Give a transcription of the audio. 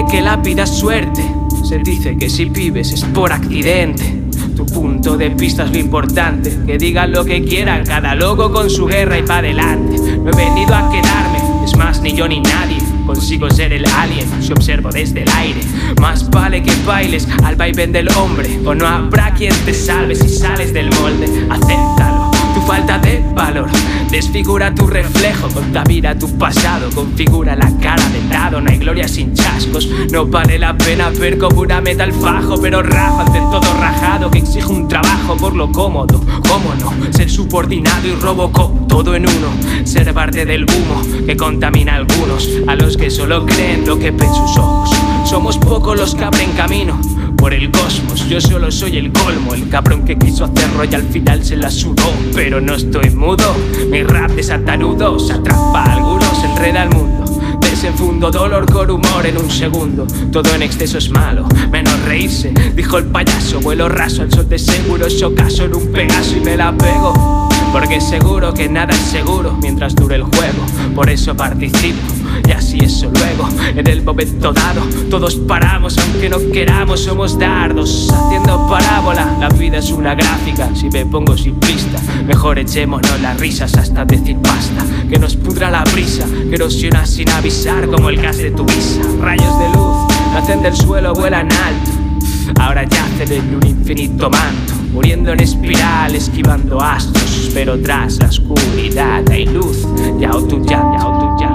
que la vida es suerte. Se dice que si vives es por accidente. Tu punto de vista es lo importante. Que digan lo que quieran, cada loco con su guerra y pa' adelante. No he venido a quedarme, es más, ni yo ni nadie. Consigo ser el alien si observo desde el aire. Más vale que bailes al vaivén del hombre. O no habrá quien te salve si sales del molde. Acéptalo, tu falta de valor. Desfigura tu reflejo, contamina tu pasado. Configura la cara del no hay gloria sin chascos. No vale la pena ver como una meta el fajo, pero rajo ante todo rajado que exige un trabajo por lo cómodo. ¿Cómo no? Ser subordinado y robocop, todo en uno. Ser parte del humo que contamina a algunos, a los que solo creen lo que ven sus ojos. Somos pocos los que abren camino por el cosmos. Yo solo soy el colmo, el cabrón que quiso hacerlo y al final se la sudó. Pero no estoy mudo, mi rap desatanudo se atrapa a algunos, enreda al mundo. Dolor con humor en un segundo. Todo en exceso es malo, menos reírse. Dijo el payaso, vuelo raso al sol de seguro. Yo caso en un pegaso y me la pego. Porque seguro que nada es seguro mientras dure el juego. Por eso participo. Y así eso luego, en el momento dado, todos paramos aunque no queramos, somos dardos haciendo parábola. La vida es una gráfica, si me pongo simplista, mejor echémonos las risas hasta decir basta. Que nos pudra la brisa, que erosiona sin avisar como el gas de tu visa. Rayos de luz, nacen del suelo, vuelan alto. Ahora yacen en un infinito manto, muriendo en espiral, esquivando astros. Pero tras la oscuridad hay luz, ya o tú ya, ya o ya, ya.